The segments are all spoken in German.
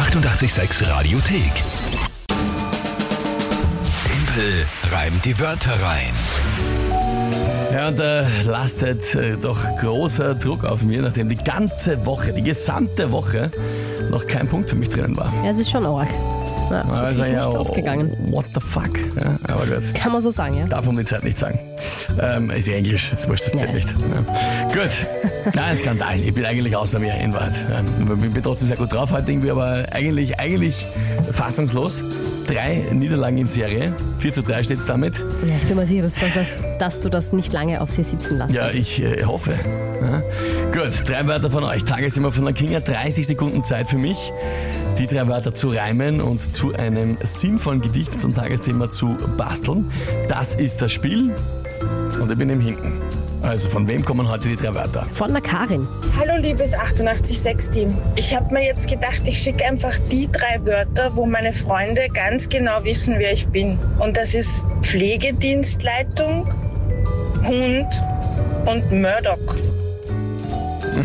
886 Radiothek. Tempel reimt die Wörter rein. Ja, und da lastet äh, doch großer Druck auf mir, nachdem die ganze Woche, die gesamte Woche noch kein Punkt für mich drinnen war. Ja, es ist schon arg. Ja, ist Also, ja, nicht ausgegangen. What the fuck? Ja, aber gut. Kann man so sagen, ja. Darf um die Zeit nicht sagen. Ähm, ist ja Englisch, ist wurscht, das Ja. nicht. Gut. Nein, Skandal. Ich bin eigentlich außer mir in Wahrheit. Ähm, Ich bin trotzdem sehr gut drauf heute irgendwie, aber eigentlich, eigentlich fassungslos. Drei Niederlagen in Serie. 4 zu 3 steht es damit. ja. Ich bin mir sicher, dass, dass, dass du das nicht lange auf sie sitzen lässt. Ja, ich äh, hoffe. Gut, drei Wörter von euch. Tagesthema von der Kinga. 30 Sekunden Zeit für mich, die drei Wörter zu reimen und zu einem sinnvollen Gedicht zum Tagesthema zu basteln. Das ist das Spiel. Und ich bin im Hinten. Also, von wem kommen heute die drei Wörter? Von der Karin. Hallo liebes 886-Team. Ich habe mir jetzt gedacht, ich schicke einfach die drei Wörter, wo meine Freunde ganz genau wissen, wer ich bin. Und das ist Pflegedienstleitung, Hund und Murdoch.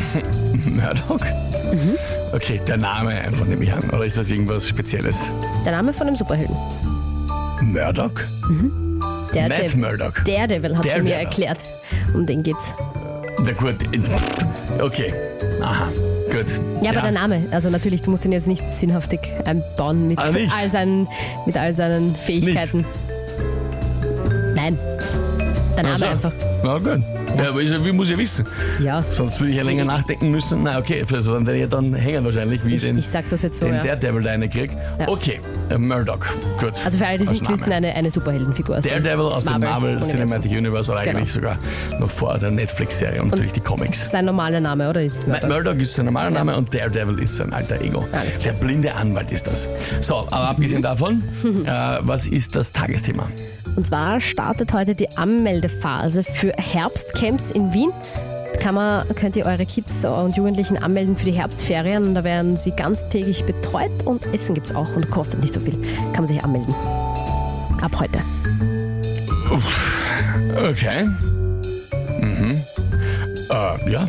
Murdoch? Okay, der Name einfach nehme ich an. Oder ist das irgendwas Spezielles? Der Name von einem Superhelden. Murdoch? Matt Daredevil. Murdoch. Daredevil hat sie mir erklärt. Um den geht's. Na gut. Okay. Aha. Gut. Ja, aber der Name, also natürlich, du musst ihn jetzt nicht sinnhaftig einbauen mit, Ah, nicht? all, seinen, mit all seinen Fähigkeiten. Nein. Der Name so. einfach. Na gut. Ja, aber ich, wie muss ich wissen? Ja. Sonst würde ich ja länger nachdenken müssen. Na okay, also dann werde ich ja dann hängen wahrscheinlich, wie Ich, den, ich sag das jetzt so, den ja. Daredevil da reinkrieg. Ja. Okay, äh, Murdoch. Gut. Also für alle, die es nicht wissen, eine, eine Superheldenfigur aus Daredevil aus dem Marvel Universum. Cinematic Universe oder Genau. eigentlich sogar noch vor der Netflix-Serie und natürlich die Comics. Sein normaler Name, oder? Ist Murdoch. Murdoch ist sein normaler Name und Daredevil ist sein alter Ego. Der blinde Anwalt ist das. So, aber abgesehen davon, äh, was ist das Tagesthema? Und zwar startet heute die Anmeldephase für Herbstcamps in Wien. Kann man, könnt ihr eure Kids und Jugendlichen anmelden für die Herbstferien. Da werden sie ganztägig betreut und Essen gibt es auch und kostet nicht so viel. Kann man sich anmelden. Ab heute. Okay. Mhm. Äh, ja.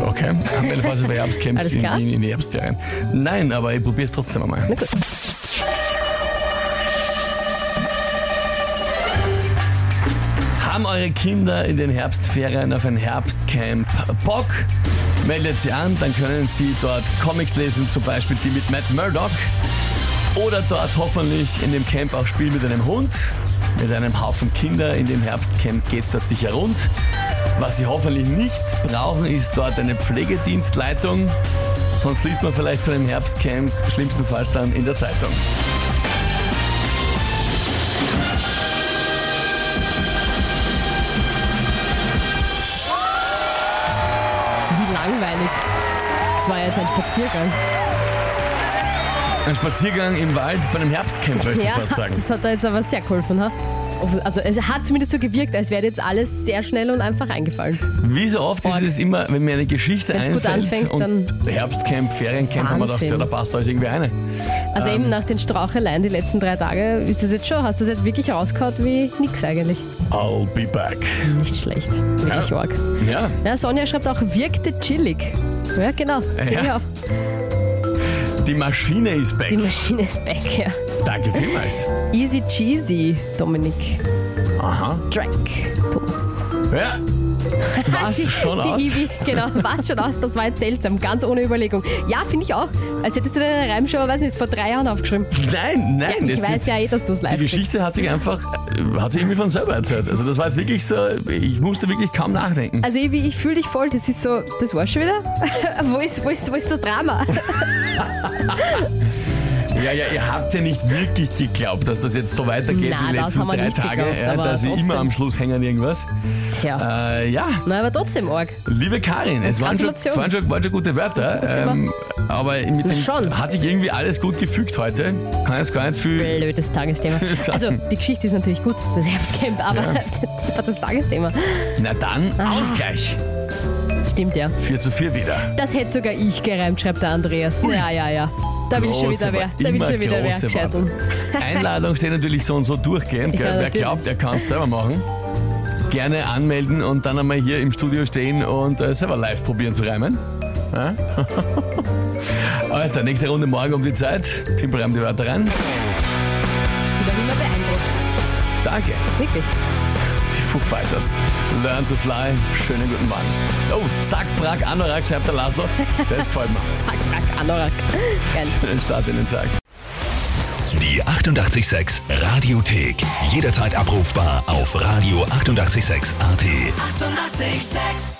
Okay. Anmeldephase für Herbstcamps in? Wien in die Herbstferien. Nein, aber ich probiere es trotzdem einmal. Na gut. Haben eure Kinder in den Herbstferien auf ein Herbstcamp Bock? Meldet sie an, dann können sie dort Comics lesen, zum Beispiel die mit Matt Murdock. Oder dort hoffentlich in dem Camp auch spielen mit einem Hund. Mit einem Haufen Kinder in dem Herbstcamp geht es dort sicher rund. Was sie hoffentlich nicht brauchen, ist dort eine Pflegedienstleitung. Sonst liest man vielleicht von dem Herbstcamp schlimmstenfalls dann in der Zeitung. Das war jetzt ein Spaziergang. Ein Spaziergang im Wald bei einem Herbstcamp, möchte ich Ja, fast sagen. das hat da jetzt aber sehr geholfen. Ha? Also es hat zumindest so gewirkt, als wäre jetzt alles sehr schnell und einfach eingefallen. Wie so oft ist Org. es immer, wenn mir eine Geschichte Wenn's gut einfällt anfängt, und Herbstcamp, Feriencamp, haben wir gedacht, ja, da passt alles irgendwie eine. Also Ähm. eben nach den Straucheleien die letzten drei Tage, ist das jetzt schon, hast du das jetzt wirklich rausgehauen wie nix eigentlich? I'll be back. Nicht schlecht, wirklich Ja. arg. Ja, Ja, Sonja schreibt auch, wirkte chillig. Ja, genau. Ja. Ja. die Maschine ist back. Die Maschine ist back, ja. Danke vielmals. Easy cheesy, Dominik. Aha. Strack, Thomas. Ja, was Die, schon die aus? Ivi, genau, was schon aus, das war jetzt seltsam, ganz ohne Überlegung. Ja, finde ich auch. Als hättest du deine Reimschau, weiß nicht, vor drei Jahren aufgeschrieben. Nein, nein. Ja, ich weiß ist, ja eh, dass du es live Die Geschichte hat sich einfach, äh, hat sich irgendwie von selber erzählt. Also das war jetzt wirklich so, ich musste wirklich kaum nachdenken. Also Ivi, ich fühle dich voll, das ist so, das war's schon wieder? wo, ist, wo, ist, wo ist das Drama? Ja, ja, ihr habt ja nicht wirklich geglaubt, dass das jetzt so weitergeht Nein, die das letzten drei Tage. geglaubt, ja, dass sie immer am Schluss hängen irgendwas. Tja, Äh, ja, na, aber trotzdem arg. Liebe Karin, es waren schon, es waren schon, waren schon gute Wörter, ähm, aber mit dem, Schon. hat sich irgendwie alles gut gefügt heute. Kann jetzt gar nicht viel. Blödes Tagesthema. So. Also, die Geschichte ist natürlich gut, das Herbstcamp, aber Ja. das Tagesthema. Na dann, Ah. Ausgleich. Stimmt ja. 4 zu 4 wieder. Das hätte sogar ich gereimt, schreibt der Andreas. Ja, ja, ja. Da will schon wieder wer. Da will schon wieder wer gescheiteln. Einladung steht natürlich so und so durchgehend. Ja, Wer glaubt, er kann es selber machen. Gerne anmelden und dann einmal hier im Studio stehen und äh, selber live probieren zu reimen. Ja? Alles klar, nächste Runde morgen um die Zeit. Timpel reimt die Wörter rein. Ich war immer beeindruckt. Danke. Wirklich. Die Foo Fighters. Learn to fly. Schönen guten Morgen. Oh, zack, brack, Anorak, schreibt der Laszlo. Das gefällt mir. Zack, zack, Anorak. Geil. Schönen Start in den Tag. Die 886 Radiothek. Jederzeit abrufbar auf radio886.at. 886! 886